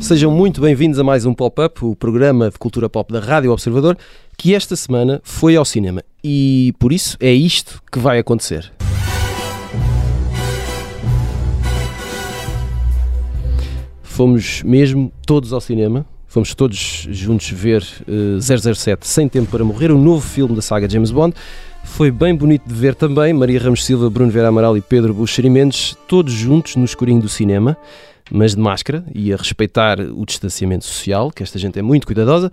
Sejam muito bem-vindos a mais um Pop-Up, o programa de cultura pop da Rádio Observador, que esta semana foi ao cinema. E por isso é isto que vai acontecer. Fomos mesmo todos ao cinema, fomos todos juntos ver uh, 007 Sem Tempo para Morrer, o novo filme da saga James Bond. Foi bem bonito de ver também Maria Ramos Silva, Bruno Vera Amaral e Pedro Buxeri Mendes, todos juntos no escurinho do cinema mas de máscara e a respeitar o distanciamento social, que esta gente é muito cuidadosa.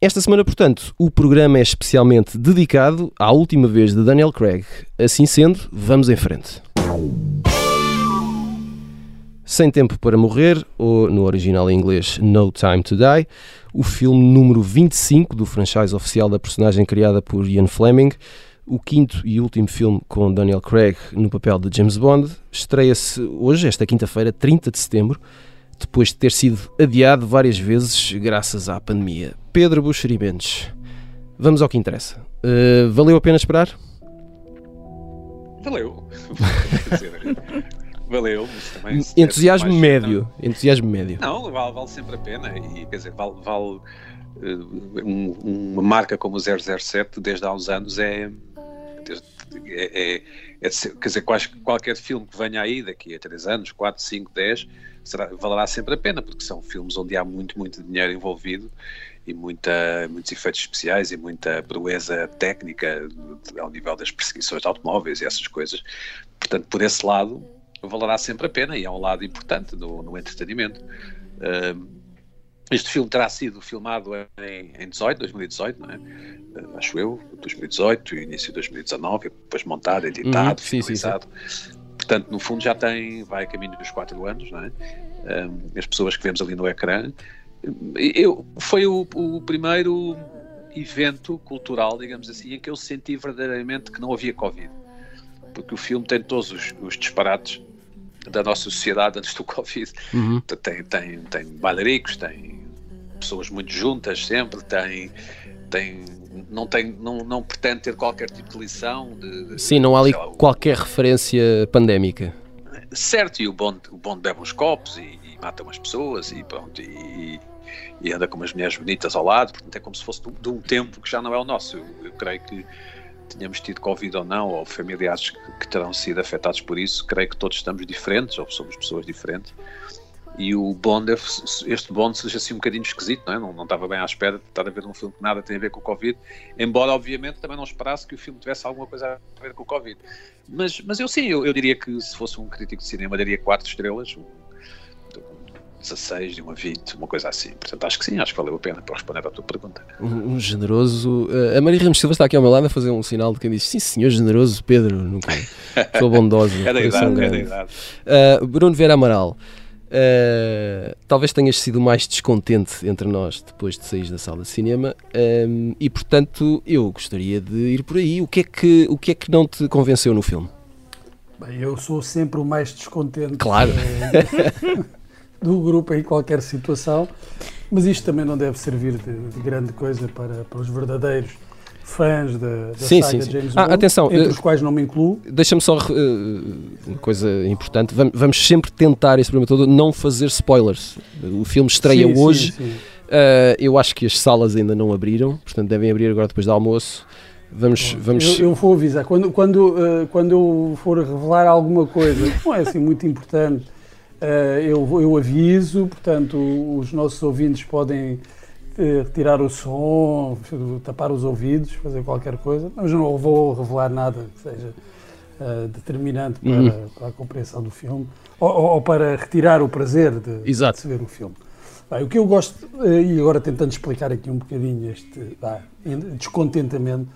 Esta semana, portanto, o programa é especialmente dedicado à última vez de Daniel Craig. Assim sendo, vamos em frente. Sem Tempo para Morrer, ou no original em inglês No Time to Die, o filme número 25 do franchise oficial da personagem criada por Ian Fleming, o quinto e último filme com Daniel Craig no papel de James Bond estreia-se hoje, esta quinta-feira, 30 de setembro, depois de ter sido adiado várias vezes graças à pandemia. Pedro Buxeri Mendes, vamos ao que interessa. Uh, valeu a pena esperar? Valeu. valeu, mas também. Entusiasmo médio. Não... Entusiasmo médio. Não, vale, vale, sempre a pena e quer dizer, vale. vale uh, um, uma marca como o 007 desde há uns anos é, é, é, é, quer dizer, qualquer filme que venha aí daqui a 3 anos, 4, 5, 10, será, valerá sempre a pena, porque são filmes onde há muito, muito dinheiro envolvido e muita, muitos efeitos especiais e muita proeza técnica ao nível das perseguições de automóveis e essas coisas. Portanto, por esse lado, valerá sempre a pena e é um lado importante no, no entretenimento. Uh, este filme terá sido filmado em, em 18, 2018, não é? Uh, acho eu, 2018, início de 2019, depois montado, editado, uhum, finalizado. Sim, sim, sim. Portanto, no fundo já tem, vai a caminho dos 4 anos, não é? Um, as pessoas que vemos ali no ecrã. Eu, foi o, o, primeiro evento cultural, digamos assim, em que eu senti verdadeiramente que não havia Covid. Porque o filme tem todos os, os disparates da nossa sociedade antes do Covid. Uhum. Tem, tem, tem bailaricos, tem pessoas muito juntas sempre, tem, tem não, tem, não, não pretende ter qualquer tipo de lição. De, Sim, não há ali lá, qualquer o... referência pandémica. Certo, e o Bond, o Bond bebe uns copos e, e mata umas pessoas e pronto, e, e, anda com umas mulheres bonitas ao lado, portanto é como se fosse de, de um tempo que já não é o nosso. Eu, eu creio que tenhamos tido Covid ou não, ou familiares que, terão sido afetados por isso, creio que todos estamos diferentes, ou somos pessoas diferentes. E o Bond, este Bond seja assim um bocadinho esquisito, não é? Não, não estava bem à espera de estar a ver um filme que nada tem a ver com o Covid, embora obviamente também não esperasse que o filme tivesse alguma coisa a ver com o Covid. Mas, mas eu sim, eu, eu diria que se fosse um crítico de cinema, daria 4 estrelas, 16, de uma 20, uma coisa assim. Portanto, acho que sim, acho que valeu a pena para responder à tua pergunta. Um, um generoso. Uh, a Maria Ramos Silva está aqui ao meu lado a fazer um sinal de quem diz: Sim, senhor generoso Pedro, nunca sou bondoso. é da idade, é da idade. Uh, Bruno Vera Amaral. Uh, talvez tenhas sido mais descontente entre nós depois de sair da sala de cinema um, e portanto eu gostaria de ir por aí. O que é que, o que, é que não te convenceu no filme? Bem, eu sou sempre o mais descontente. Claro. Do grupo em qualquer situação, mas isto também não deve servir de, de grande coisa para, para os verdadeiros fãs da, da sim, saga sim, sim. James ah, Bond, atenção, entre uh, os quais não me incluo. Deixa-me só uh, uma coisa importante, vamos, vamos, sempre tentar esse programa todo não fazer spoilers. O filme estreia sim, hoje. Sim, uh, eu acho que as salas ainda não abriram, portanto devem abrir agora depois do almoço. Vamos, vamos... Eu, eu vou avisar, quando, quando, quando eu for revelar alguma coisa, não é assim muito importante, eu, eu, aviso, portanto, os nossos ouvintes podem uh, retirar o som, tapar os ouvidos, fazer qualquer coisa, mas não vou revelar nada que seja uh, determinante para, uhum. para, a compreensão do filme ou, ou, para retirar o prazer de, de se ver o filme. Bem, o que eu gosto, e agora tentando explicar aqui um bocadinho este descontentamento,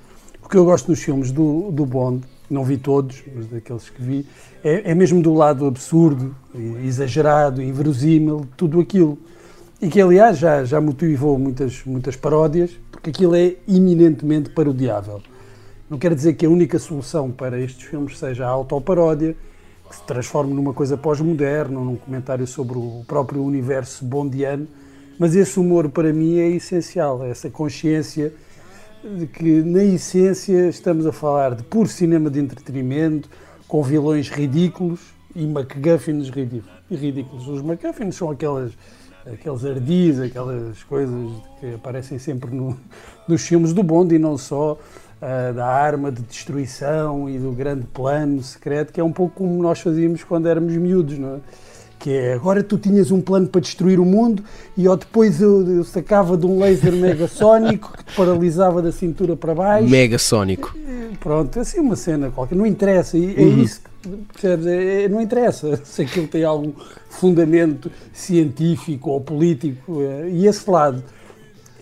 o que eu gosto nos filmes do, do Bond não vi todos, mas daqueles que vi, é, é mesmo do lado absurdo, exagerado, inverosímil, tudo aquilo. E que, aliás, já, já motivou muitas, muitas paródias, porque aquilo é eminentemente parodiável. Não quer dizer que a única solução para estes filmes seja a autoparódia, que se transforme numa coisa pós-moderna, num comentário sobre o próprio universo bondiano, mas esse humor para mim é essencial, essa consciência de que na essência estamos a falar de puro cinema de entretenimento, com vilões ridículos e MacGuffins ridículos. Os MacGuffins são aquelas aqueles ardis, aquelas coisas que aparecem sempre no, nos filmes do Bond e não só, uh, da arma de destruição e do grande plano secreto, que é um pouco como nós fazíamos quando éramos miúdos, não é? Que é, agora tu tinhas um plano para destruir o mundo e ó, depois eu, eu sacava de um laser megasónico que te paralisava da cintura para baixo. Megasónico. Pronto, assim uma cena qualquer, não interessa, é uhum. isso percebes? É, é, não interessa se aquilo tem algum fundamento científico ou político, é, e esse lado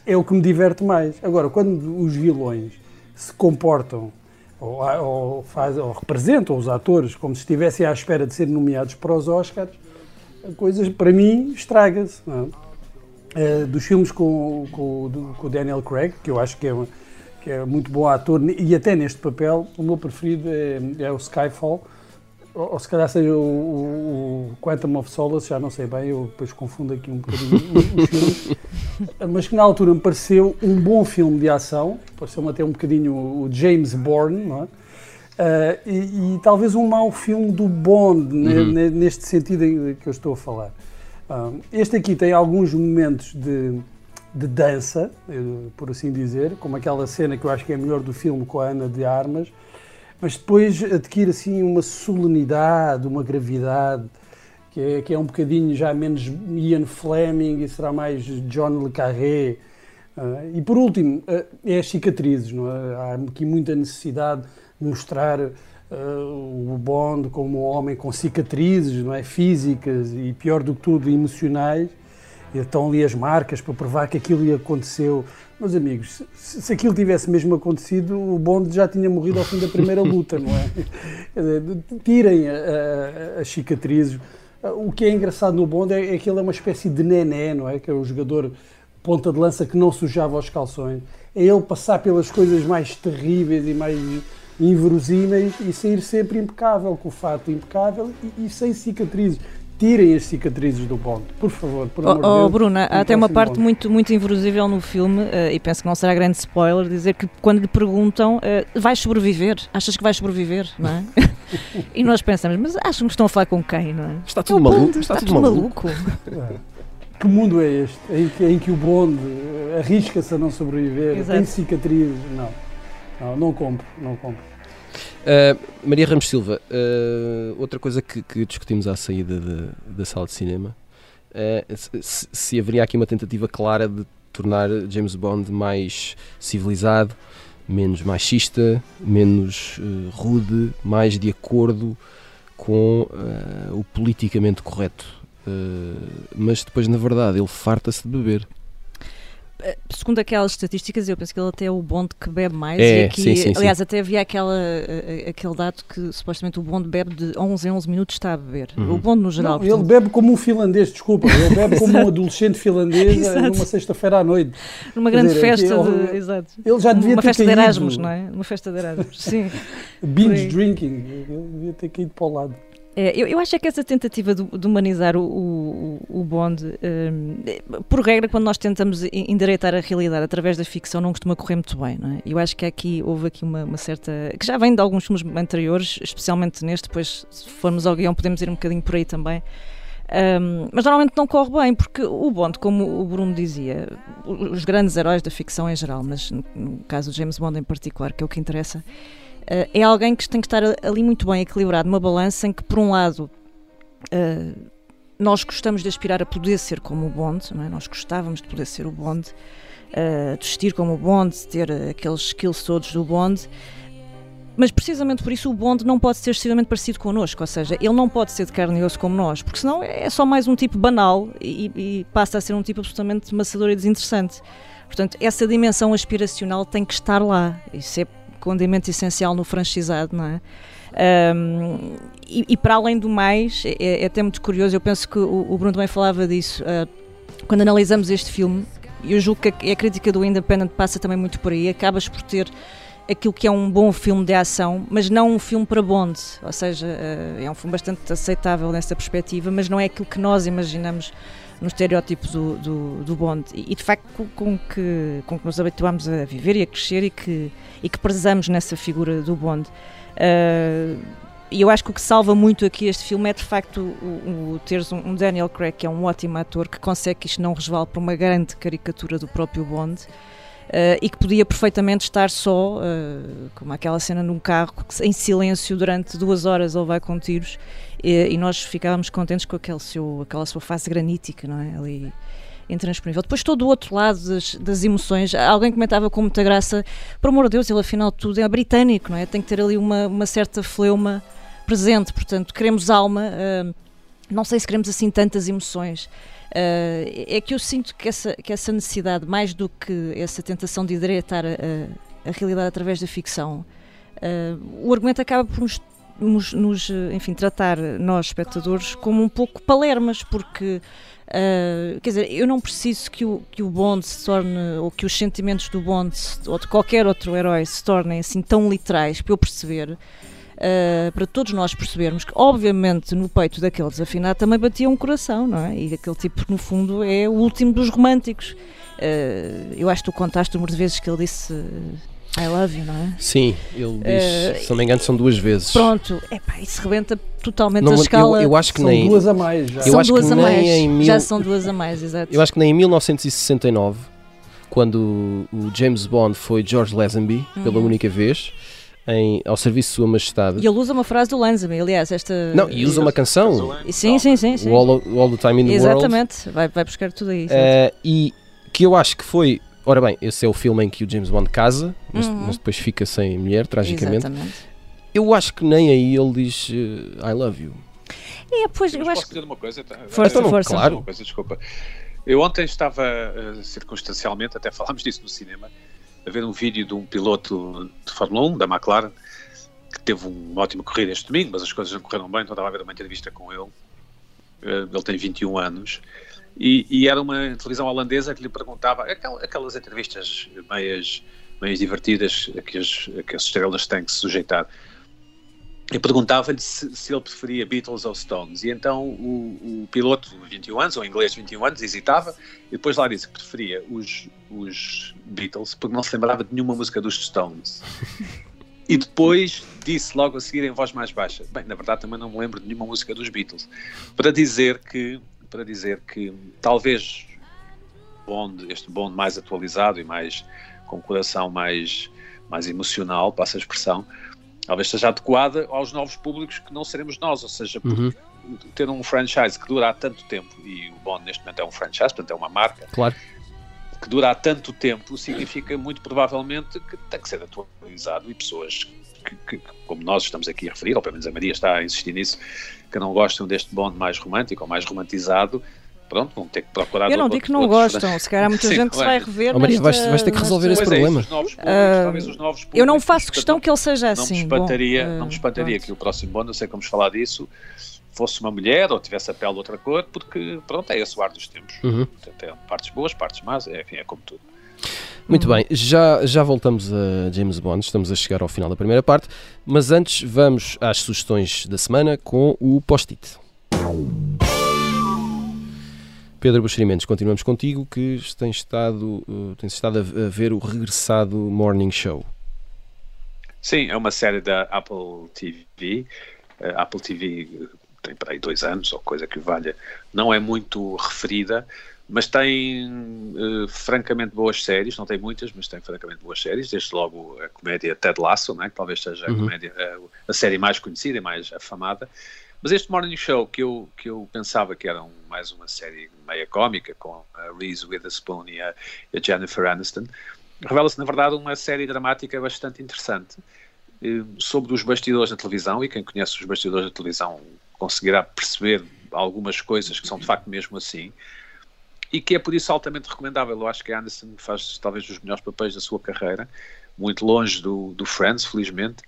é o que me diverte mais. Agora, quando os vilões se comportam ou, ou, faz, ou representam os atores como se estivessem à espera de serem nomeados para os Oscars, a coisa, para mim, estraga-se. É? dos filmes com, com, com o Daniel Craig, que eu acho que é que é muito bom ator, e até neste papel, o meu preferido é, é o Skyfall, ou, ou se calhar seja o, o, Quantum of Solace, já não sei bem, eu depois confundo aqui um bocadinho os filmes, mas que na altura me pareceu um bom filme de ação, pareceu-me até um bocadinho o James Bourne, não é? Uh, e, e, talvez um mau filme do Bond, uhum. neste sentido que eu estou a falar. Este aqui tem alguns momentos de, de dança, por assim dizer, como aquela cena que eu acho que é a melhor do filme com a Ana de Armas, mas depois adquire assim uma solenidade, uma gravidade, que é, que é um bocadinho já menos Ian Fleming e será mais John Le Carré. Uh, e por último, uh, é as cicatrizes. Não é? Há aqui muita necessidade de mostrar uh, o Bond como um homem com cicatrizes não é? físicas e, pior do que tudo, emocionais. E estão ali as marcas para provar que aquilo aconteceu meus amigos, se, se aquilo tivesse mesmo acontecido, o Bond já tinha morrido ao fim da primeira luta, não é? Tirem as cicatrizes. O que é engraçado no Bond é, é que ele é uma espécie de nené, não é? Que é o jogador ponta de lança que não sujava os calções. É ele passar pelas coisas mais terríveis e mais inverosímeis e sair sempre impecável, com o fato impecável e, e sem cicatrizes tirem as cicatrizes do Bond, por favor. Por amor oh, oh Deus, Bruna, há até uma parte muito, muito inverosível no filme, uh, e penso que não será grande spoiler, dizer que quando lhe perguntam, uh, vais sobreviver? Achas que vais sobreviver? Não é? e nós pensamos, mas acham que estão a falar com quem? Não é? Está tudo é maluco. Está, está, tudo maluco. maluco. Que mundo é este em que, em que o Bond arrisca-se a não sobreviver, Exato. tem cicatrizes? Não, não, não compro, não compro. Uh, Maria Ramos Silva, uh, outra coisa que, que, discutimos à saída de, da sala de cinema, uh, se, se, haveria aqui uma tentativa clara de tornar James Bond mais civilizado, menos machista, menos rude, mais de acordo com o politicamente correto. mas depois, na verdade, ele farta-se de beber. Eh, segundo aquelas estatísticas, eu penso que ele até é o bonde que bebe mais. É, e aqui, sim, sim, aliás, sim. até havia aquela, eh, aquele dado que supostamente o bonde bebe de 11 em 11 minutos está a beber. Uhum. O bonde no geral. Não, portanto... Ele bebe como um finlandês, desculpa. Ele bebe como um adolescente finlandês eh, numa sexta-feira à noite. Numa grande dizer, festa. Ele, de, exato. Ele já devia Uma ter festa caído. de Erasmus, não é? Uma festa de Erasmus, sim. Binge drinking. Ele devia ter caído para o lado. É, eu, eu, acho é que essa tentativa de, de humanizar o, o, o Bond, um, por regra, quando nós tentamos endireitar a realidade através da ficção, não costuma correr muito bem, não é? Eu acho que aqui houve aqui uma, uma, certa. que já vem de alguns filmes anteriores, especialmente neste, depois, se formos ao guião, podemos ir um bocadinho por aí também. Um, mas normalmente não corre bem, porque o Bond, como o Bruno dizia, os grandes heróis da ficção em geral, mas no, caso do James Bond em particular, que é o que interessa é alguém que tem que estar ali muito bem equilibrado, numa balança em que, por um lado, uh, nós gostamos de aspirar a poder ser como o Bond, é? nós gostávamos de poder ser o Bond, uh, de vestir como o Bond, de ter aqueles skills todos do Bond, mas precisamente por isso o Bond não pode ser excessivamente parecido connosco, ou seja, ele não pode ser de carne e osso como nós, porque senão é só mais um tipo banal e, e passa a ser um tipo absolutamente maçador e desinteressante. Portanto, essa dimensão aspiracional tem que estar lá. Isso é condimento essencial no franchisado, não é? Um, e, e, para além do mais, é, é, até muito curioso, eu penso que o, o Bruno também falava disso, uh, quando analisamos este filme, eu julgo que a, a, crítica do Independent passa também muito por aí, acabas por ter aquilo que é um bom filme de ação, mas não um filme para Bond. Ou seja, uh, é um filme bastante aceitável nessa perspectiva, mas não é aquilo que nós imaginamos no estereótipo do, do, do Bond. E, de facto, com, com, que, com que nos habituamos a viver e a crescer e que, e que prezamos nessa figura do Bond. Uh, e eu acho que o que salva muito aqui este filme é de facto o, o teres um, um, Daniel Craig que é um ótimo ator que consegue que isto não resvale para uma grande caricatura do próprio Bond e que podia perfeitamente estar só, uh, como aquela cena num carro, em silêncio durante duas horas ele vai com tiros e, e, nós ficávamos contentes com aquele seu, aquela sua face granítica, não é? Ali intransponível. Depois todo o outro lado das, das, emoções, alguém comentava com muita graça, por amor de Deus, ele afinal de tudo é britânico, não é? Tem que ter ali uma, uma certa fleuma presente, portanto, queremos alma, uh, não sei se queremos assim tantas emoções. Uh, é que eu sinto que essa, que essa necessidade, mais do que essa tentação de endireitar a, a, realidade através da ficção, uh, o argumento acaba por nos, nos, nos, enfim, tratar nós, espectadores, como um pouco palermas, porque Uh, quer dizer, eu não preciso que o, que o Bond se torne, ou que os sentimentos do Bond ou de qualquer outro herói se tornem assim tão literais para eu perceber uh, para todos nós percebermos que, obviamente, no peito daquele desafinado também batia um coração, não é? E aquele tipo, no fundo, é o último dos românticos. Uh, eu acho que tu contaste o número de vezes que ele disse. I love you, não é? Sim, ele diz, uh, se não me engano, são duas vezes. Pronto, epá, isso rebenta totalmente não, a escala. Eu, eu acho que são nem. duas a mais já. São duas a mais. Mil, já são duas a mais, exato. Eu acho que nem em 1969, quando o James Bond foi George Lazenby, uhum. pela única vez, em, ao serviço de Sua Majestade. E ele usa uma frase do Lansby, aliás, esta... Não, e usa uma canção. Sim, sim, sim. sim. O all, all, the Time in the Exatamente, World. vai, vai buscar tudo aí. Uh, e que eu acho que foi... Ora bem, esse é o filme em que o James Bond casa, mas, uhum. mas depois fica sem mulher, tragicamente. Exatamente. Eu acho que nem aí ele diz uh, I love you. É, pois, eu, eu acho posso dizer uma coisa? Tá? Força, então, força. Claro. Uma coisa, desculpa. Eu ontem estava, uh, circunstancialmente, até falámos disso no cinema, a ver um vídeo de um piloto de Fórmula 1, da McLaren, que teve uma ótima corrida este domingo, mas as coisas não correram bem, então estava a ver uma entrevista com ele. Eh, ele tem 21 anos. E, e era uma televisão holandesa que lhe perguntava, aquelas entrevistas meias, meias divertidas que, as, que as estrelas têm que se sujeitar. E perguntava-lhe se, se, ele preferia Beatles ou Stones. E então o, o piloto de 21 anos, ou inglês de 21 anos, hesitava e depois lá disse que preferia os, os Beatles porque não se lembrava de nenhuma música dos Stones. E depois disse logo a seguir em voz mais baixa. Bem, na verdade também não me lembro de nenhuma música dos Beatles. Para dizer que, para dizer que talvez Bond, este Bond mais atualizado e mais com coração mais, mais emocional, passa a expressão, talvez seja adequada aos novos públicos que não seremos nós, ou seja, uhum. ter um franchise que dura há tanto tempo, e o Bond neste momento é um franchise, portanto é uma marca, claro que dura há tanto tempo significa muito provavelmente que tem que ser atualizado e pessoas que, que, como nós estamos aqui a referir, ou pelo menos a Maria está a insistir nisso, que não gostam deste Bond mais romântico ou mais romantizado, pronto, vão ter que procurar. Eu não digo que não gostam, se calhar há muita Sim, gente que se vai rever. Oh, Maria, vais, vais, ter que resolver esse é problema. uh, eu não faço questão que ele seja assim. Não me espantaria, Bom, uh, não me espantaria que o próximo Bond, não sei como falar disso, fosse uma mulher ou tivesse a pele de outra cor, porque pronto, é esse o ar dos tempos. Uhum. Tem partes boas, partes más, é, enfim, é como tudo. Muito bem, já, já voltamos a James Bond, estamos a chegar ao final da primeira parte, mas antes vamos às sugestões da semana com o post-it. Pedro Buxerimentos, continuamos contigo, que tens estado, uh, tens estado a, a ver o regressado Morning Show. Sim, é uma série da Apple TV. Uh, Apple TV tem para aí dois anos, ou coisa que valha, não é muito referida, mas tem uh, francamente boas séries, não tem muitas, mas tem francamente boas séries, desde logo a comédia Ted Lasso, né, que talvez seja a, uhum. comédia, a, a, série mais conhecida e mais afamada, mas este Morning Show, que eu, que eu pensava que era um, mais uma série meia cómica, com a Reese Witherspoon e a, a Jennifer Aniston, revela-se na verdade uma série dramática bastante interessante, eh, sobre os bastidores da televisão, e quem conhece os bastidores da televisão conseguirá perceber algumas coisas que são de facto mesmo assim e que é por isso altamente recomendável. Eu acho que a Anderson faz talvez os melhores papéis da sua carreira, muito longe do, do Friends, felizmente,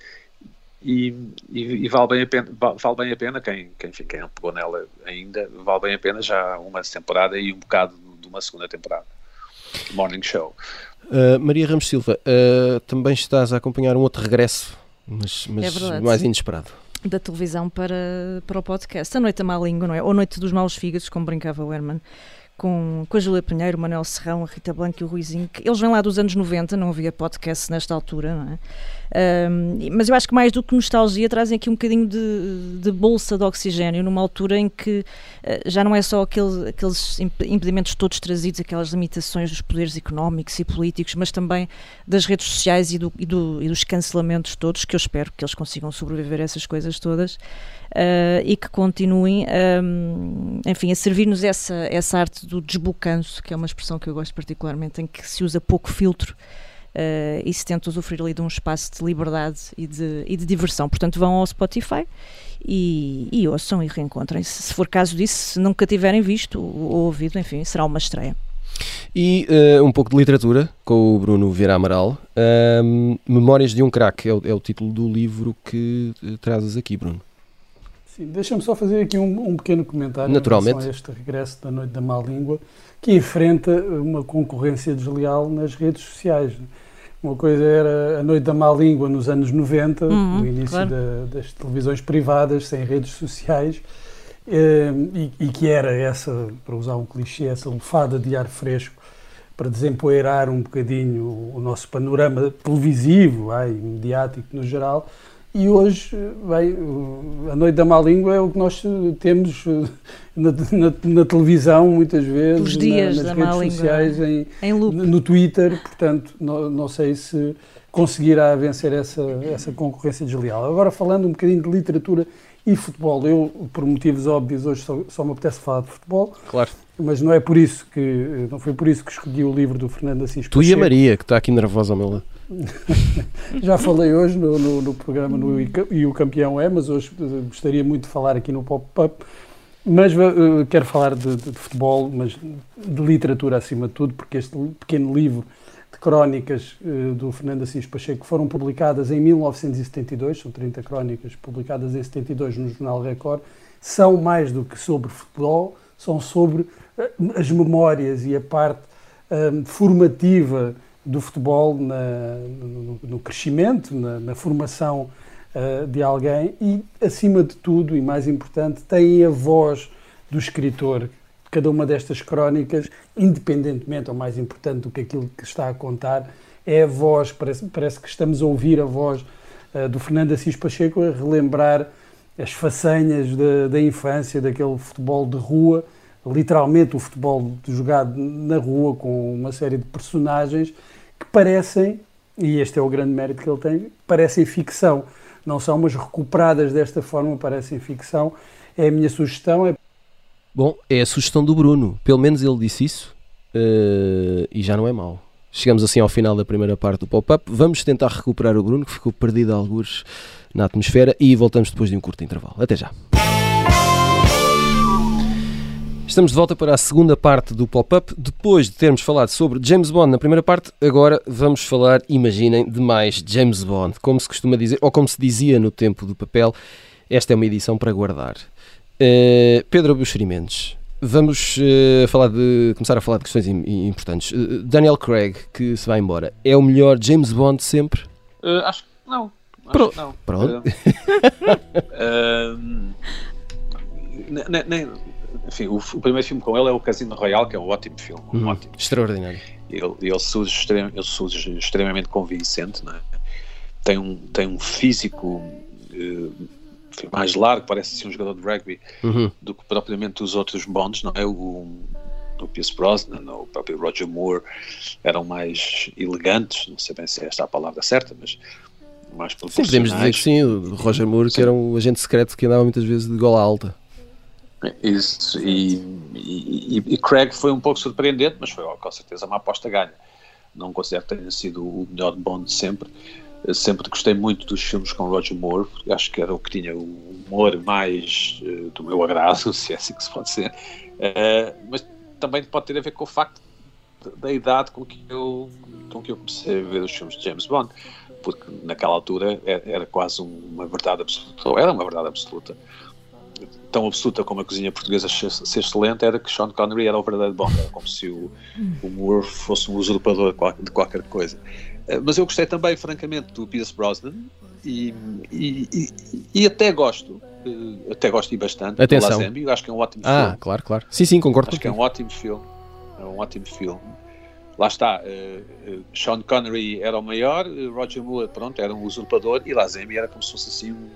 e, e, e, vale, bem a pena, vale bem a pena quem, quem, enfim, quem não pegou nela ainda, vale bem a pena já uma temporada e um bocado de uma segunda temporada. morning show. Uh, Maria Ramos Silva, uh, também estás a acompanhar um outro regresso, mas, mas É mais inesperado. da televisão para, para o podcast. A Noite da Má Língua, não é? Ou Noite dos Maus Fígados, como brincava o Herman, com, com a Júlia Pinheiro, o Manuel Serrão, a Rita Blanco e o Ruizinho. que Eles vêm lá dos anos 90, não havia podcast nesta altura, não é? E- mas eu acho que mais do que nostalgia trazem aqui um bocadinho de, de bolsa de oxigênio numa altura em que eh, já não é só aquele, aqueles imp- impedimentos todos trazidos, aquelas limitações dos poderes económicos e políticos, mas também das redes sociais e, do- e do- e dos cancelamentos todos, que eu espero que eles consigam sobreviver a essas coisas todas eh, e que continuem, ahm, enfim, a servir-nos essa, essa arte do desbocanço, que é uma expressão que eu gosto particularmente, em que se usa pouco filtro eh, e se tenta usufruir ali de um espaço de liberdade e de, e de diversão. Portanto, vão ao Spotify e, e ouçam e reencontrem-se. Se for caso disso, se nunca tiverem visto ou ouvido, enfim, será uma estreia. E uh, um pouco de literatura com o Bruno Vieira Amaral. Um, Memórias de um Crack é o, é o título do livro que uh, trazes aqui, Bruno. Sim, Deixa-me só fazer aqui um, um pequeno comentário Naturalmente. em relação a este regresso da Noite da Má Língua, que enfrenta uma concorrência desleal nas redes sociais. Uma coisa era a Noite da Má Língua nos anos 90, Uhum, no início claro. da- das televisões privadas, sem redes sociais, eh, e, e que era essa, para usar um clichê, essa lufada de ar fresco para desempoeirar um bocadinho o nosso panorama televisivo ai, e mediático no geral. E hoje, bem, a Noite da Má Língua é o que nós temos eh, na, na- na televisão, muitas vezes, Os dias na- da nas Má redes Língua. sociais, em, Em no Twitter, portanto, não, não sei se conseguirá vencer essa, essa concorrência desleal. Agora, falando um bocadinho de literatura e futebol, eu, por motivos óbvios, hoje só, só me apetece falar de futebol, Claro. mas não é por isso que, não foi por isso que escolhi o livro do Fernando Assis Tu e a Pacheco. Maria, que está aqui nervosa ao meu lado. Já falei hoje no, no- no programa no E o Campeão é, mas hoje eh, gostaria muito de falar aqui no Pop-Up. Mas eh, quero falar de, de- de futebol, mas de literatura acima de tudo, porque este pequeno livro de crónicas eh, do Fernando Assis Pacheco foram publicadas em 1972, são 30 crónicas publicadas em 72 no Jornal Record, são mais do que sobre futebol, são sobre eh, as memórias e a parte formativa do futebol na- no, no crescimento, na, na formação eh, de alguém e, acima de tudo, e mais importante, têm a voz do escritor. Cada uma destas crónicas, independentemente ou mais importante do que aquilo que está a contar, é a voz, parece, parece que estamos a ouvir a voz eh, do Fernando Assis Pacheco a relembrar as façanhas da infância, daquele futebol de rua, literalmente o futebol jogado na rua com uma série de personagens que parecem, e este é o grande mérito que ele tem, parecem ficção. Não são, mas recuperadas desta forma parecem ficção. É a minha sugestão. É... Bom, é a sugestão do Bruno. Pelo menos ele disse isso uh, e já não é mau. Chegamos assim ao final da primeira parte do pop-up. Vamos tentar recuperar o Bruno, que ficou perdido a algures na atmosfera, e voltamos depois de um curto intervalo. Até já. Estamos de volta para a segunda parte do pop-up. Depois de termos falado sobre James Bond na primeira parte, agora vamos falar, imaginem, de mais James Bond. Como se costuma dizer, ou como se dizia no tempo do papel, esta é uma edição para guardar. Uh, Pedro Buxerimentos, vamos uh, falar de, começar a falar de questões im- importantes. Uh, Daniel Craig, que se vai embora, é o melhor James Bond de sempre? Acho que não. Acho Pro- que não. Pronto. Nem- enfim, o, o primeiro filme com ele é o Casino Royale, que é um ótimo filme. Um Hum, ótimo. extraordinário. Ele, ele, surge extrem, ele surge extremamente convincente, é? tem, um, tem um físico enfim, mais largo, parece ser um jogador de rugby Uhum. do que propriamente os outros Bonds, não é? O, o Pierce Brosnan, o próprio Roger Moore eram mais elegantes, não sei bem se é esta a palavra certa, mas mais Sim, podemos dizer que sim. O Roger Moore, que Sim. era um agente secreto que andava muitas vezes de gola alta. Isso, e, e, e Craig foi um pouco surpreendente, mas foi com certeza uma aposta ganha. Não considero que tenha sido o melhor Bond de sempre. Sempre gostei muito dos filmes com Roger Moore, porque acho que era o que tinha o humor mais eh, do meu agrado, se é assim que se pode dizer. Eh, mas também pode ter a ver com o facto da idade com que eu, com que eu comecei a ver os filmes de James Bond, porque naquela altura era, era quase uma verdade absoluta, ou era uma verdade absoluta, tão absoluta como a cozinha portuguesa ser excelente era que Sean Connery era o verdadeiro Bond, era como se o, o Moore fosse um usurpador de qualquer coisa. Uh, mas eu gostei também, francamente, do Pierce Brosnan e, e, e, e até gosto, uh, até gosto e bastante Atenção. do Lazembi, acho que é um ótimo ah, filme. Ah, claro, claro. Sim, sim, concordo Acho que é um ótimo filme, é um ótimo filme lá está, uh, Sean Connery era o maior, Roger Moore, pronto, era um usurpador e Lazemi era como se fosse assim um,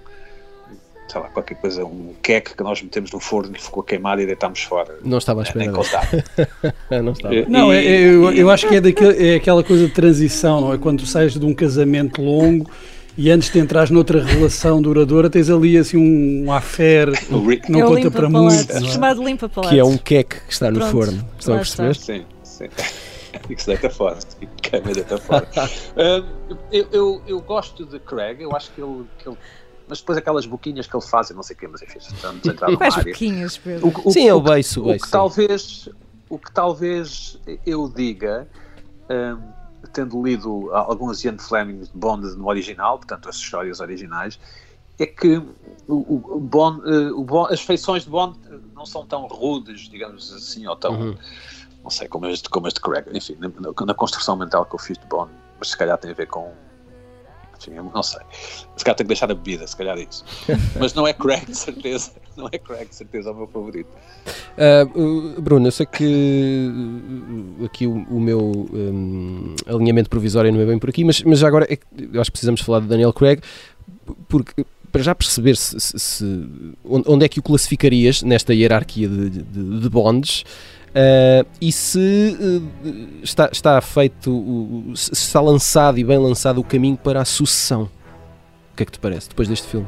sei lá, qualquer coisa, um queque que nós metemos no forno e ficou queimado e deitámos fora. Não estava à espera. não estava. Não, é, é, eu, eu acho que é, daquele, é aquela coisa de transição, não é? Quando tu sais de um casamento longo e antes de entrar noutra relação duradoura, tens ali assim um affair que não é conta para muito. É? Chamado limpa. Que é um queque que está no Pronto, forno. Estão a perceber? Sim, sim. e que se deita fora, que me deita fora. uh, eu, eu, eu, gosto de Craig, eu acho que ele, que ele mas depois aquelas boquinhas que ele faz, eu não sei o quê, mas enfim, estamos a entrar Quais boquinhas, Pedro? O, o, sim, é o beiço. O, o, que talvez, o que talvez eu diga, um, tendo lido alguns Ian Fleming de Bond no original, portanto as histórias originais, é que o, Bond, uh, Bond, as feições de Bond não são tão rudes, digamos assim, ou tão... Uhum não sei, como este, como este Craig, enfim, na, na, construção mental que eu fiz de Bond, mas se calhar tem a ver com. Enfim, não sei. Se calhar tenho que deixar a bebida, se calhar é isso. mas não é Craig, de certeza. Não é Craig, de certeza, é o meu favorito. Uh, Bruno, eu sei que uh, aqui o, o meu um, alinhamento provisório não é bem por aqui, mas, mas já agora é, acho que precisamos falar de Daniel Craig, porque para já perceber se, se, se, onde é que o classificarias nesta hierarquia de, de, de bondes. Uh, e se uh, está, está feito, se está lançado e bem lançado o caminho para a sucessão. O que é que te parece depois deste filme?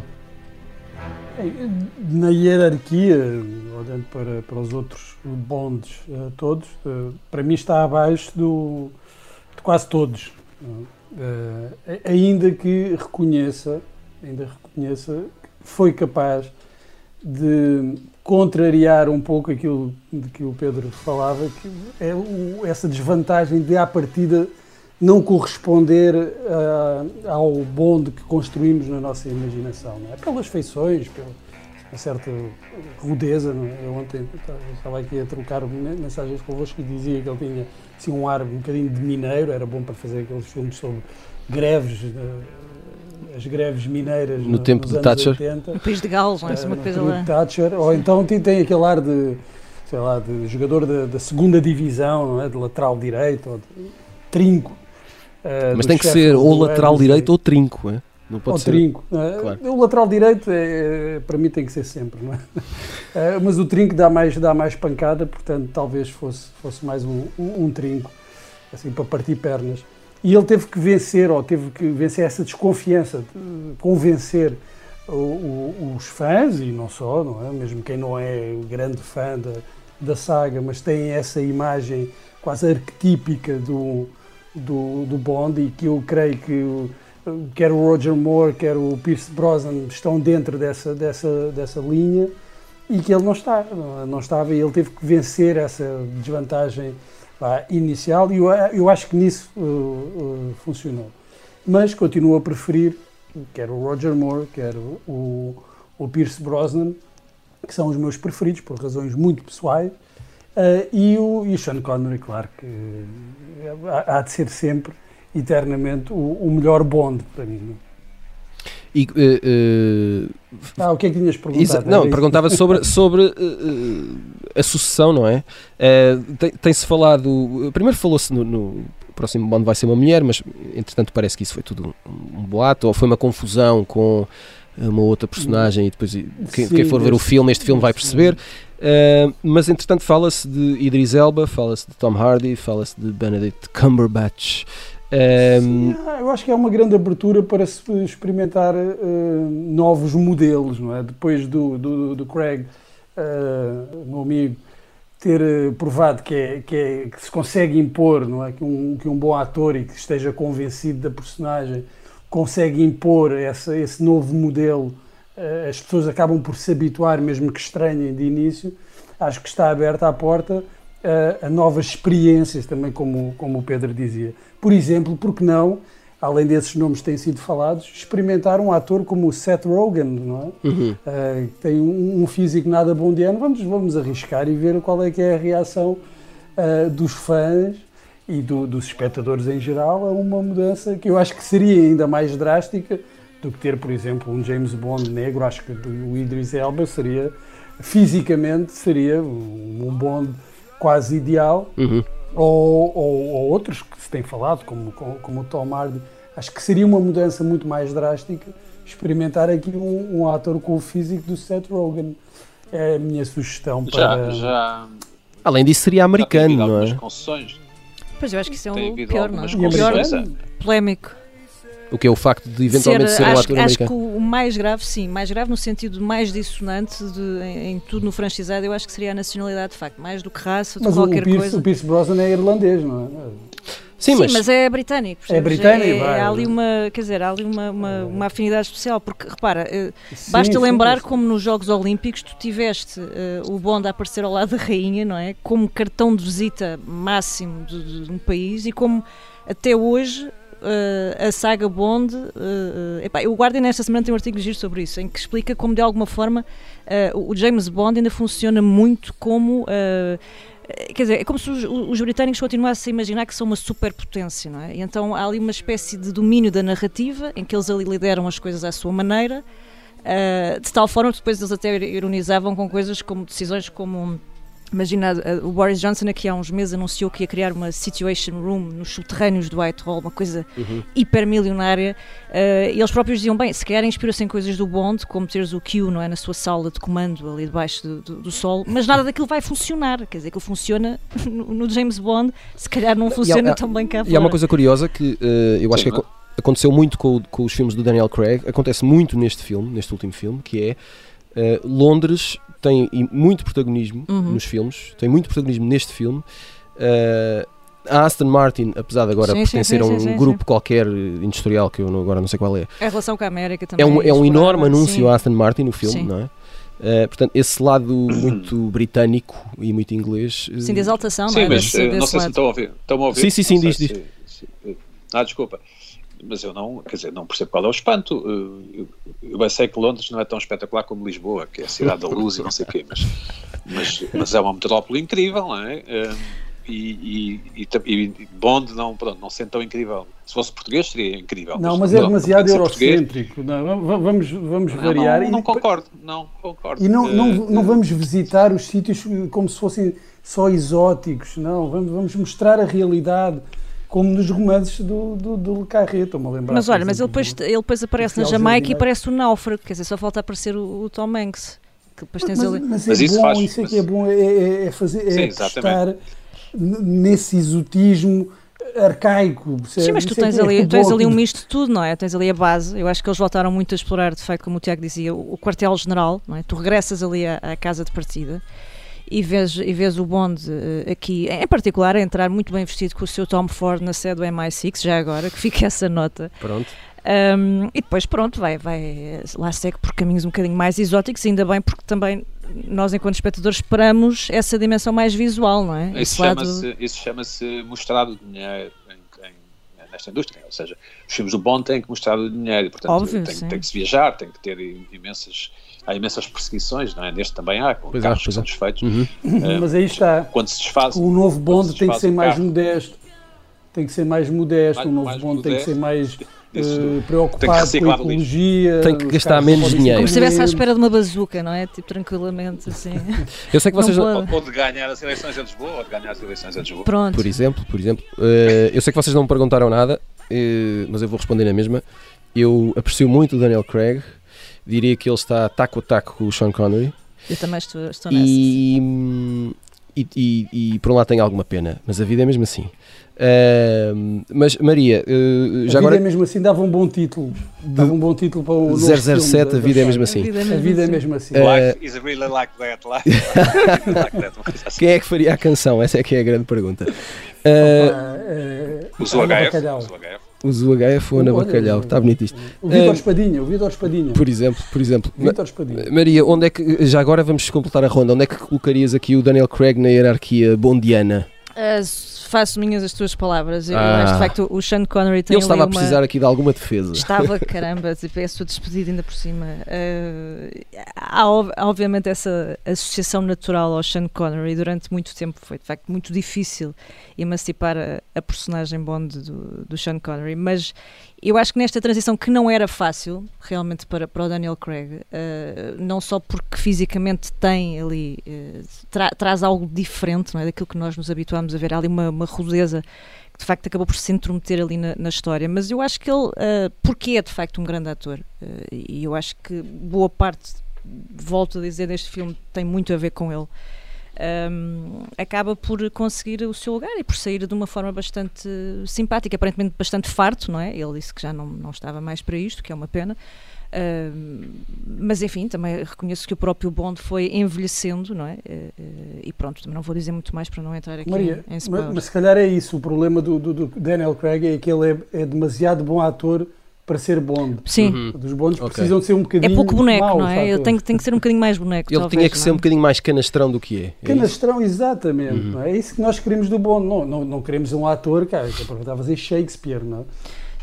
Na hierarquia, olhando para, para os outros bondes uh, todos, para mim está abaixo do, de quase todos. ainda que reconheça, ainda reconheça que foi capaz de contrariar um pouco aquilo de que o Pedro falava, que é o, essa desvantagem de, à partida, não corresponder uh, ao bonde que construímos na nossa imaginação. É? Pelas feições, pela uma certa rudeza. É? Eu ontem estava aqui a trocar mensagens convosco e dizia que ele tinha assim, um ar um bocadinho de mineiro, era bom para fazer aqueles filmes sobre greves. As greves mineiras no, no tempo de Thatcher. 80, no país de Gales, não é? Uma coisa lá. Thatcher, ou então tem aquele ar de, sei lá, de jogador da, da segunda divisão, não é? De lateral direito, ou de trinco. Uh, Mas tem que ser ou lateral direito ou trinco, é? Não pode ou ser. trinco. Uh, claro. O lateral direito, é, para mim, tem que ser sempre, não é? Uh, mas o trinco dá mais, dá mais pancada, portanto, talvez fosse, fosse mais um, um, um trinco, assim, para partir pernas. E ele teve que vencer, ou teve que vencer essa desconfiança, convencer o, o, os fãs, e não só, não é? mesmo quem não é grande fã da, da saga, mas tem essa imagem quase arquetípica do, do, do Bond, e que eu creio que quer o Roger Moore, quer o Pierce Brosnan estão dentro dessa, dessa, dessa linha, e que ele não está, não estava, e ele teve que vencer essa desvantagem inicial e eu, eu acho que nisso uh, uh, funcionou. Mas continuo a preferir quer o Roger Moore, quer o, o Pierce Brosnan, que são os meus preferidos por razões muito pessoais, uh, e, o, e o Sean Connery, claro que há, há de ser sempre, eternamente, o, o melhor Bond para mim. E, uh, uh, ah, o que é que tinhas perguntado? Não, perguntava sobre, sobre uh, a sucessão, não é? Tem-se falado. Primeiro falou-se no, no próximo Bond vai ser uma mulher, mas entretanto parece que isso foi tudo um, um boato, ou foi uma confusão com uma outra personagem e depois quem, quem for ver o filme, este filme vai perceber. Uh, mas entretanto fala-se de Idris Elba, fala-se de Tom Hardy, fala-se de Benedict Cumberbatch. Um... Sim, eu acho que é uma grande abertura para se experimentar uh, novos modelos, não é? Depois do, do, do Craig, uh, meu amigo, ter uh, provado que, é, que, é, que, se consegue impor, não é? Que um, que um bom ator e que esteja convencido da personagem consegue impor essa, esse novo modelo, as pessoas acabam por se habituar, mesmo que estranhem de início. Acho que está aberta a porta a, a novas experiências, também como, como o Pedro dizia. Por exemplo, porque não além desses nomes que têm sido falados, experimentar um ator como o Seth Rogen, não é? Uhum. Uh, tem um, um, físico nada bondiano, vamos, vamos arriscar e ver qual é que é a reação uh, dos fãs e do, dos espectadores em geral a uma mudança que eu acho que seria ainda mais drástica do que ter, por exemplo, um James Bond negro. Acho que o Idris Elba seria, fisicamente, seria um Bond quase ideal. Uhum. Ou, ou, ou, outros que se tem falado, como, como, como, o Tom Hardy. Acho que seria uma mudança muito mais drástica experimentar aqui um, um ator com o físico do Seth Rogen. É a minha sugestão para... Já, já... Além disso, seria americano, não é? concessões. Pois eu acho que isso é um pior, não é? O pior polémico. O que é o facto de eventualmente ser, ser um acho, ator acho americano? Acho que o mais grave, sim, mais grave no sentido mais dissonante de, em, em, tudo no franchizado, eu acho que seria a nacionalidade, de facto, mais do que raça, de mas qualquer o Pierce, coisa. o Pierce Brosnan é irlandês, não é? Sim, sim mas... mas... é britânico. É britânico, é, vai. Há ali uma, quer dizer, há ali uma, uma, uma afinidade especial, porque repara, eh, Sim, basta sim, lembrar sim. como nos Jogos Olímpicos tu tiveste eh, o Bond a aparecer ao lado da rainha, não é? Como cartão de visita máximo de, de um país e como até hoje uh, a saga Bond. Uh, uh, epá, o Guardian esta semana tem um artigo giro sobre isso, em que explica como de alguma forma o James Bond ainda funciona muito como. Quer dizer, é como se os, os, britânicos continuassem a imaginar que são uma superpotência, não é? E então há ali uma espécie de domínio da narrativa em que eles ali lideram as coisas à sua maneira, de tal forma que depois eles até ironizavam com coisas como decisões como Imagina, o Boris Johnson aqui há uns meses anunciou que ia criar uma Situation Room nos subterrâneos do Whitehall, uma coisa Uhum. hipermilionária. Uh, e eles próprios diziam, bem, se calhar inspira-se em coisas do Bond, como teres o Q não é, na sua sala de comando ali debaixo do, do, do sol, mas nada daquilo vai funcionar. Quer dizer, aquilo funciona no, no James Bond, se calhar não funciona há- tão bem cá E há fora. uma coisa curiosa que eh, eu acho Sim, que aco- aconteceu muito com, com os filmes do Daniel Craig, acontece muito neste filme, neste último filme, que é eh, Londres tem muito protagonismo Uhum. nos filmes, tem muito protagonismo neste filme. Eh, a Aston Martin, apesar de agora Sim, sim, pertencer sim, a um sim, sim, grupo sim. qualquer industrial, que eu não- agora não sei qual é, A relação com a América também. é um, é um enorme anúncio sim. à Aston Martin no filme, Sim. não é? Eh, portanto, esse lado muito britânico e muito inglês. eh, Sim, de exaltação, não Sim, é? mas Desse- não desse sei se lado. estão a ouvir. Estão a ouvir? Sim, sim, sim, Não diz, se- se- Ah, desculpa. Mas eu não, quer dizer, não percebo qual é o espanto. Eh, Eu, eu bem sei que Londres não é tão espetacular como Lisboa, que é a cidade da luz e não sei o quê, mas, mas, mas é uma metrópole incrível, não é? Eh, E, e, e, e Bond não, pronto, não sendo tão incrível. Se fosse português seria incrível. Não, mas é pronto, demasiado eurocêntrico. Não, va- vamos, vamos Não, variar. Não, não e, concordo, não concordo. e não, não, Eh, não vamos visitar os sítios como se fossem só exóticos. Não, vamos, vamos mostrar a realidade. Como nos romances do, do, do Le Carré, estou-me a lembrar. Mas olha, mas ele depois, ele depois aparece na Jamaica e parece o náufrago, quer dizer, só falta aparecer o, o Tom Hanks. Que depois tens mas, ali. mas é Mas isso bom, faz- isso é mas- que é bom, é, é- é fazer, é Sim, apostar nesse exotismo arcaico. percebe? Sim, mas tu é tens é ali, tens ali um misto de tudo, não é? Tens ali a base. Eu acho que eles voltaram muito a explorar, de facto, como o Tiago dizia, o, o quartel-general, não é? Tu regressas ali à, à casa de partida e vês, e vês o Bond eh, aqui, em particular, a entrar muito bem vestido com o seu Tom Ford na sede do MI6, já agora, que fica essa nota. Pronto. Um, e depois, pronto, vai, vai lá segue por caminhos um bocadinho mais exóticos, ainda bem porque também nós, enquanto espectadores, esperamos essa dimensão mais visual, não é? Isso Esse lado- chama-se isso chama-se mostrar o dinheiro em- em- nesta indústria. Ou seja, os filmes do Bond têm que mostrar o dinheiro e, portanto, Óbvio, tem, tem que se viajar, tem que ter imensas. Há imensas perseguições, não é? Neste também há, com Pois há, carros que são desfeitos. Uhum. Mas aí está. Quando se desfaz. O novo Bond se tem que ser mais carro. modesto. Tem que ser mais modesto. Mais- o novo mais Bond tem que ser mais eh, Tem que preocupado com a ecologia. Tem que gastar menos dinheiro. Como se estivesse à espera de uma bazuca, não é? Tipo, tranquilamente, assim. Eu sei que vocês, Não. Ou de ganhar as eleições a Lisboa, ou de ganhar as eleições a Lisboa. Pronto. por exemplo, por exemplo, eh, eu sei que vocês não me perguntaram nada, eh, mas eu vou responder na mesma. Eu aprecio muito o Daniel Craig, diria que ele está taco a taco com o Sean Connery Eu também estou, estou nessa. e, e, e- e por um lado tenho alguma pena, mas a vida é mesmo assim. Ahm, mas Maria, A já vida agora é mesmo assim, dava um bom título. Dava um bom título para o novo 007, filme a da- vida é mesmo assim. A vida é mesmo assim. Eh, Life is really like that. Life is like that. Assim. Quem é que faria a canção? Essa é que é a grande pergunta. Ah, Ah, eh, Os UHF. Os UHF ou Ana Olha, Bacalhau, está bonito isto. O Vítor Eh, Espadinha, o Vítor Espadinha. Por exemplo, por exemplo. Vítor Espadinha. Maria, onde é que, já agora vamos completar a ronda, onde é que colocarias aqui o Daniel Craig na hierarquia bondiana? Ah, s- faço minhas as tuas palavras. Eu ah. acho de facto o Sean Connery tem Ele estava a precisar aqui de alguma defesa. Estava, caramba, tipo, é a sua despedida ainda por cima. Uh, há, obviamente essa associação natural ao Sean Connery durante muito tempo foi de facto muito difícil emancipar a, a personagem Bond do, do Sean Connery, mas eu acho que nesta transição que não era fácil realmente para, para o Daniel Craig, uh, não só porque fisicamente tem ali, uh, tra traz algo diferente não é, daquilo que nós nos habituámos a ver, há ali uma, uma rudeza que de facto acabou por se intrometer ali na, na história, mas eu acho que ele, uh, porque é de facto um grande ator, e eu acho que boa parte, volto a dizer, deste filme tem muito a ver com ele um, acaba por conseguir o seu lugar e por sair de uma forma bastante simpática, aparentemente bastante farto, não é? Ele disse que já não, não estava mais para isto, que é uma pena. Uh, mas enfim, também reconheço que o próprio Bond foi envelhecendo, não é? Uh, uh, e pronto, também não vou dizer muito mais para não entrar aqui Maria, em, em mas, mas, se calhar é isso, o problema do, do, do Daniel Craig é que ele é, é demasiado bom ator para ser Bond. Sim. Uhum. Dos Bonds okay. precisam de ser um bocadinho. É pouco boneco, não é? Ele tem, tem que ser um bocadinho mais boneco. Ele talvez, tinha que ser é? um bocadinho mais canastrão do que é. é canastrão, exatamente. Uhum. Não é? é isso que nós queremos do Bond. Não, não, não queremos um ator cara, que aproveitar a fazer Shakespeare, não é?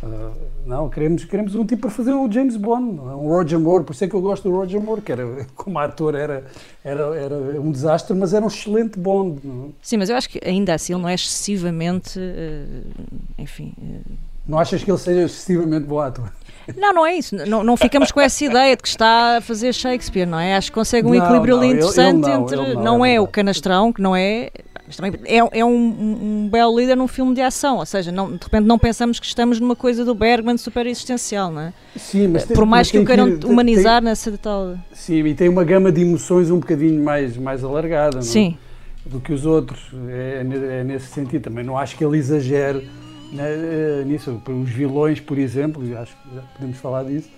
Uh, não, queremos, queremos um tipo para fazer o James Bond, é? um Roger Moore, por isso é que eu gosto do Roger Moore, que era, como ator era, era, era um desastre, mas era um excelente Bond. Sim, mas eu acho que ainda assim ele não é excessivamente, uh, enfim... Uh... Não achas que ele seja excessivamente bom ator? Não, não é isso. Não, não ficamos com essa ideia de que está a fazer Shakespeare, não é? Acho que consegue um não, equilíbrio ali interessante ele, ele não, entre. Não, não é, é o canastrão, que não é. É, é um, um, belo líder num filme de ação, ou seja, não, de repente não pensamos que estamos numa coisa do Bergman super existencial, não é? Sim, mas tem, Por mais mas que o queiram que, humanizar tem, nessa tal. Sim, e tem uma gama de emoções um bocadinho mais, mais alargada, não é? Sim. Do que os outros, é, é nesse sentido. Também não acho que ele exagere né, eh, nisso. Os vilões, por exemplo, acho que já podemos falar disso,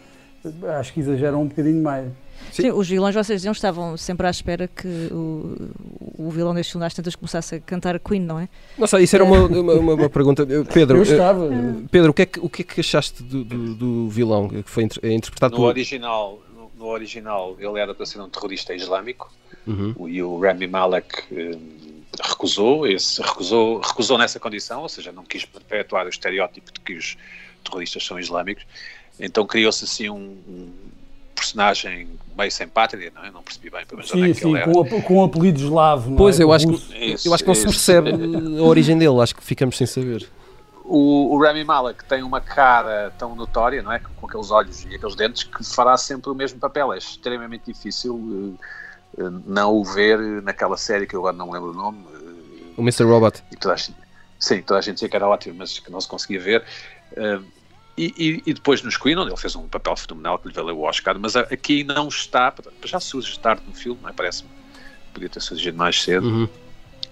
acho que exageram um bocadinho mais. Sim. Sim, os vilões, vocês diziam, estavam sempre à espera que o, o vilão deste filme às tantas começasse a cantar Queen, não é? Não sei, isso era uma, uma, uma pergunta. Pedro, Eu estava. Pedro, o que é que, o que, é que achaste do, do, do vilão que foi interpretado no por... original no, no, original ele era para ser um terrorista islâmico uhum. e o Rami Malek um, recusou, esse, recusou, recusou nessa condição, ou seja, não quis perpetuar o estereótipo de que os terroristas são islâmicos. Então criou-se assim um, um, personagem meio sem pátria, não é? Não percebi bem, pelo menos sim, é sim, ele com, com um apelido eslavo. Pois, é? eu, acho que, isso, eu acho que não isso. se percebe a origem dele, acho que ficamos sem saber. O, o Rami Malek tem uma cara tão notória, não é? Com aqueles olhos e aqueles dentes, que fará sempre o mesmo papel. É extremamente difícil uh, não o ver naquela série que eu agora não lembro o nome. O Mr. Robot. E toda a gente, sim, toda a gente dizia que era ótimo, mas que não se conseguia ver. E, e, e, depois no Screen, onde ele fez um papel fenomenal que lhe valeu o Oscar, mas aqui não está, já surge tarde no filme, não é? parece-me, podia ter surgido mais cedo. Uhum.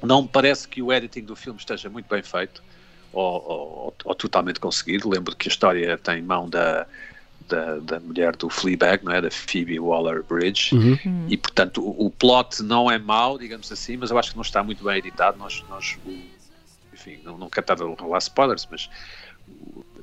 Não me parece que o editing do filme esteja muito bem feito ou, ou, ou totalmente conseguido. Lembro que a história tem mão da, da, da, mulher do Fleabag, não é? Da Phoebe Waller-Bridge, uhum. Hum. e portanto o, o, plot não é mau, digamos assim, mas eu acho que não está muito bem editado. Nós, nós enfim, não, não quero estar a rolar spoilers, mas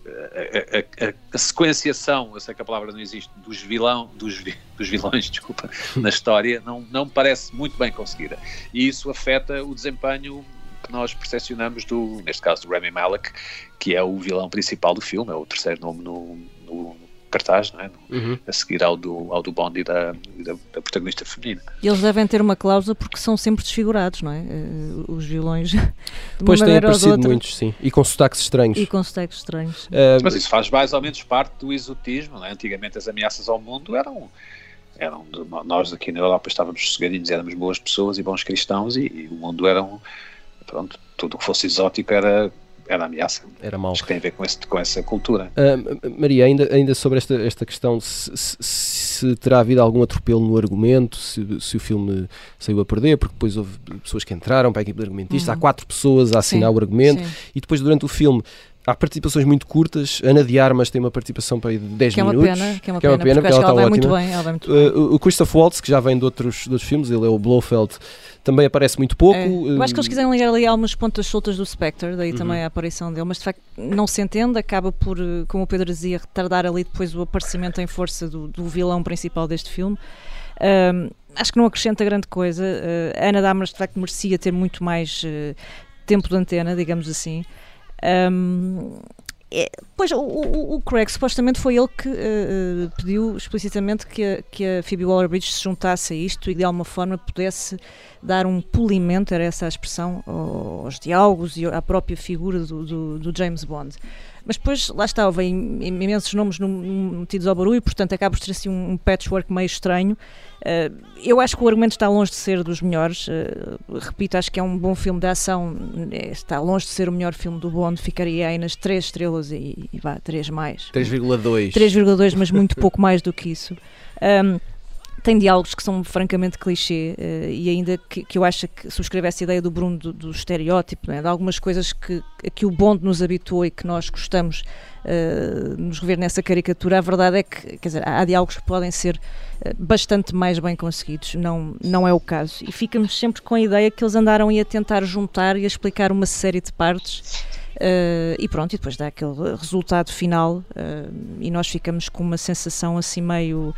a, a, a, a, sequenciação, eu sei que a palavra não existe, dos, vilão, dos, dos vilões, desculpa, na história, não, não parece muito bem conseguida. E isso afeta o desempenho que nós percepcionamos do, neste caso, do Rami Malek, que é o vilão principal do filme, é o terceiro nome no, no, cartaz, não é? Uhum. a seguir ao do, ao do Bond e da, da, da, protagonista feminina. E eles devem ter uma cláusula porque são sempre desfigurados, não é? Uh, os vilões. Depois têm aparecido muitos, sim. E com sotaques estranhos. E com sotaques estranhos. Uh, Mas isso faz mais ou menos parte do exotismo, não é? Antigamente as ameaças ao mundo eram. eram nós aqui na Europa estávamos sossegadinhos, éramos boas pessoas e bons cristãos e, e o mundo era um. Pronto, tudo o que fosse exótico era era ameaça. Era mau. Acho que tem a ver com, esse, com essa cultura. Uh, Maria, ainda, ainda sobre esta, esta questão, se, se, se, terá havido algum atropelo no argumento, se, se, o filme saiu a perder, porque depois houve pessoas que entraram para a equipe de argumentistas, uhum. há quatro pessoas a assinar sim, o argumento, sim. e depois durante o filme há participações muito curtas. Ana de Armas tem uma participação para aí de 10 que é minutos. Pena, que é uma que pena, é uma pena porque, porque ela, está ótima. Bem, ela muito bem. Uh, o Christoph Waltz, que já vem de outros, de outros filmes, ele é o Blofeld, também aparece muito pouco. É. Eu acho que eles quiseram ligar ali algumas pontas soltas do Spectre, daí uhum. também a aparição dele, mas de facto não se entende, acaba por, eh, como o Pedro dizia, retardar ali depois o aparecimento em força do, do vilão principal deste filme. Um, acho que não acrescenta grande coisa. Uh, Ana Damas de facto merecia ter muito mais uh, tempo de antena, digamos assim. Um, é, pois o, o, o, Craig supostamente foi ele que uh, pediu explicitamente que a, que a Phoebe Waller-Bridge se juntasse a isto e de alguma forma pudesse dar um polimento, era essa a expressão, aos diálogos e à própria figura do, do, do James Bond. Mas depois, lá está, houve imensos nomes metidos ao barulho, portanto acaba por ter assim um patchwork meio estranho. Uh, eu acho que o argumento está longe de ser dos melhores. Uh, repito, acho que é um bom filme de ação. É, está longe de ser o melhor filme do Bond. Ficaria aí nas 3 estrelas e, e vá, 3 mais. 3,2. 3,2, mas muito pouco mais do que isso. Um, tem diálogos que são francamente clichê uh, e ainda que, que, eu acho que subscreve essa ideia do Bruno do, do estereótipo, né, de algumas coisas que, que o Bond nos habituou e que nós gostamos uh, nos rever nessa caricatura, a verdade é que quer dizer, há diálogos que podem ser uh, bastante mais bem conseguidos, não, não é o caso. E ficamos sempre com a ideia que eles andaram a tentar juntar e a explicar uma série de partes. Uh, e pronto, e depois dá aquele resultado final e nós ficamos com uma sensação assim meio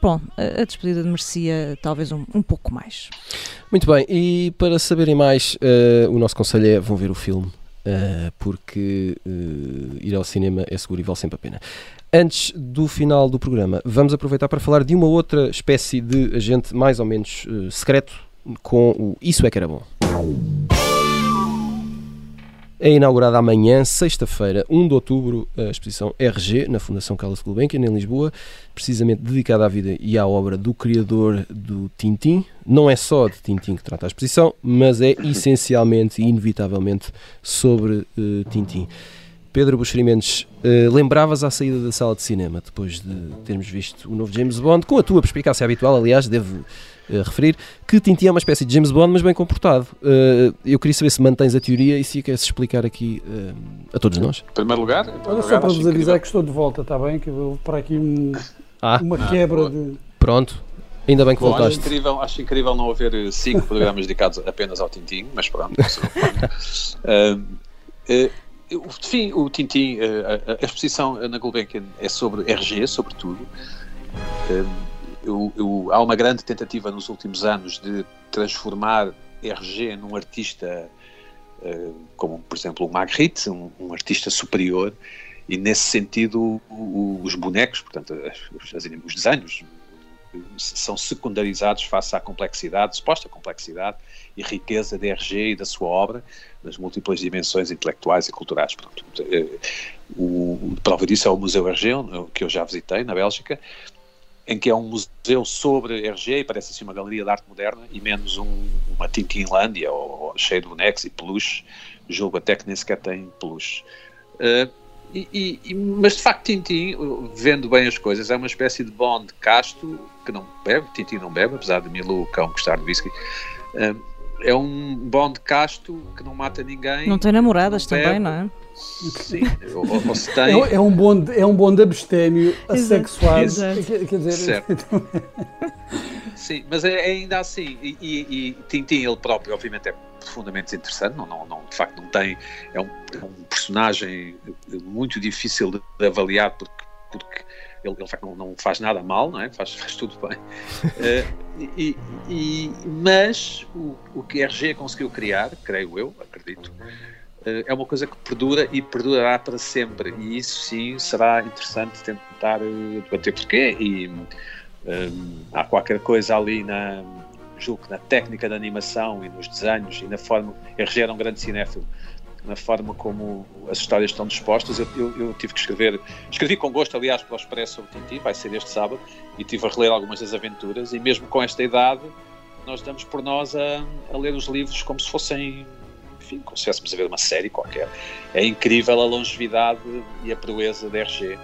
bom, a despedida merecia talvez um, um pouco mais. Muito bem, e para saberem mais, uh, o nosso conselho é vão ver o filme, uh, porque uh, ir ao cinema é seguro e vale sempre a pena. Antes do final do programa, vamos aproveitar para falar de uma outra espécie de agente mais ou menos secreto com o Isso é que era bom é inaugurada amanhã, sexta-feira, 1 de outubro, a exposição RG, na Fundação Carlos Gulbenkian, em Lisboa, precisamente dedicada à vida e à obra do criador do Tintim. Não é só de Tintim que trata a exposição, mas é essencialmente e inevitavelmente sobre uh, Tintim. Pedro Buxerimentos, uh, lembravas à saída da sala de cinema, depois de termos visto o novo James Bond, com a tua perspicácia habitual, aliás, devo uh, referir, que Tintin é uma espécie de James Bond, mas bem comportado. Uh, eu queria saber se mantens a teoria e se queres explicar aqui uh, a todos nós. Em primeiro lugar, Olha só para vos avisar que estou de volta, está bem? Que eu vou para aqui um, ah, uma ah, quebra de. Pronto. Ainda bem que Bom, voltaste. Acho incrível, acho incrível não haver cinco programas dedicados apenas ao Tintin, mas pronto. Enfim, o Tintin, a, a, exposição na Gulbenkian é sobre RG, sobretudo eu, eu, há uma grande tentativa nos últimos anos de transformar RG num artista uh, como, por exemplo, o Magritte, um, um, artista superior, e nesse sentido o, os bonecos, portanto, as, os desenhos são secundarizados face à complexidade, suposta complexidade e riqueza de RG e da sua obra, nas múltiplas dimensões intelectuais e culturais. Pronto. Eh, o, prova disso é o Museu RG, que eu já visitei na Bélgica, em que é um museu sobre RG e parece assim uma galeria de arte moderna e menos um, uma Tintinlândia ou, ou cheio de bonecos e peluche, julgo até que nem sequer tem peluche. Uh, e, e, mas de facto Tintin, vendo bem as coisas, é uma espécie de Bond casto que não bebe, Tintin não bebe, apesar de Milu, o cão, gostar de whisky. Uh, é um Bond casto que não mata ninguém. Não tem namoradas não também, não é? Sim, ou, ou se tem... é, é, um bom, é um bom de abstêmio assexuado. Exato. Quer dizer, certo. Sim, mas é, é, ainda assim, e, e, e Tintin, ele próprio, obviamente, é profundamente interessante, não, não, não, de facto não tem, é um, é um personagem muito difícil de, de avaliar porque, porque ele, ele não, não, faz nada mal, não é? faz, faz tudo bem. uh, e, e, mas o, o que a RG conseguiu criar, creio eu, acredito, uh, é uma coisa que perdura e perdurará para sempre. E isso sim será interessante tentar uh, debater porquê. E há qualquer coisa ali na julgo na técnica da animação e nos desenhos e na forma. RG era um grande cinéfilo na forma como as histórias estão dispostas. Eu, eu, eu, tive que escrever, escrevi com gosto, aliás, para o Expresso sobre Tintin, vai ser este sábado, e tive a reler algumas das aventuras. E mesmo com esta idade, nós damos por nós a, a ler os livros como se fossem, enfim, como se estivéssemos a ver uma série qualquer. É incrível a longevidade e a proeza da RG.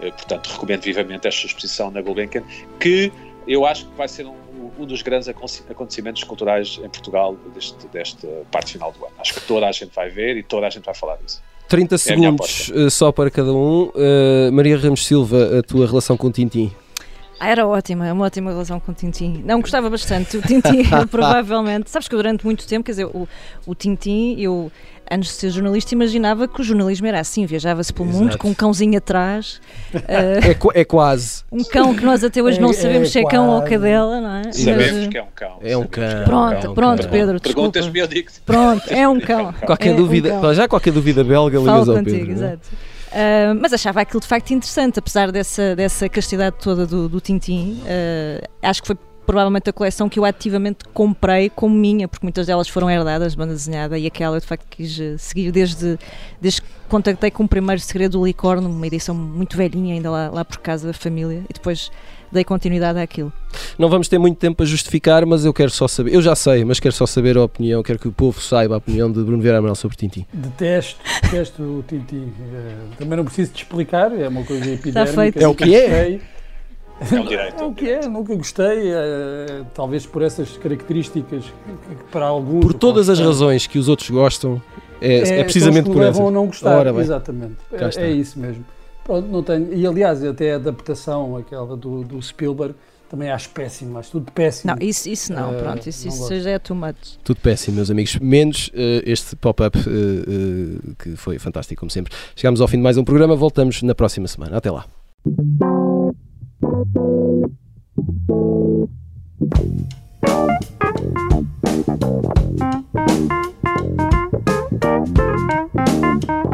Eh, portanto, recomendo vivamente esta exposição na Gulbenkian, que eu acho que vai ser um um dos grandes acontecimentos culturais em Portugal deste, desta parte final do ano. Acho que toda a gente vai ver e toda a gente vai falar disso. 30 é segundos eh, só para cada um. Uh, Maria Ramos Silva, a tua relação com o Tintim? Ah, era ótima, é uma ótima relação com o Tintin. Não, gostava bastante. O Tintin, provavelmente. Sabes que eu durante muito tempo, quer dizer, o, o Tintin, eu antes de ser jornalista, imaginava que o jornalismo era assim, viajava-se pelo Exato. mundo com um cãozinho atrás. uh, É, é quase. um cão que nós até hoje não É- sabemos é se é cão ou quase. cadela, não é? Sabemos Mas, que é um cão. É um cão. Pronto, É um pronto, cão. Pedro. Perguntas-me, eu digo Pronto, é um cão. Qualquer É um dúvida, cão. para já qualquer dúvida belga ligas ao contigo, Pedro. é? exato. Ah, mas achava aquilo de facto interessante, apesar dessa, dessa castidade toda do, do Tintim. ah, acho que foi provavelmente a coleção que eu ativamente comprei como minha, porque muitas delas foram herdadas, banda desenhada, e aquela eu de facto quis eh, seguir desde, desde que contactei com o primeiro Segredo do Unicórnio, uma edição muito velhinha, ainda lá, lá por casa da família, e depois dei continuidade àquilo. Não vamos ter muito tempo para justificar, mas eu quero só saber. Eu já sei, mas quero só saber a opinião. Quero que o povo saiba a opinião de Bruno Vieira Amaral sobre Tintin. Detesto, detesto o Tintin. Eh, também não preciso te explicar, é uma coisa epidérmica. feito. É o que é. É um direito. É o que é, nunca gostei, eh, talvez por essas características que, que para alguns. Por todas as razões que os outros gostam, é, é são precisamente por levam essas. não gostar. Ora bem. Exatamente. É, é isso mesmo. Pronto, não tenho. E aliás, até a adaptação, aquela do, do Spielberg, também acho péssimo, acho tudo péssimo. Não, isso, isso não, Eh, pronto, isso, não isso já é too much. Tudo péssimo, meus amigos. Menos eh, este pop-up eh, que foi fantástico, como sempre. Chegamos ao fim de mais um programa. Voltamos na próxima semana. Até lá. Thank you.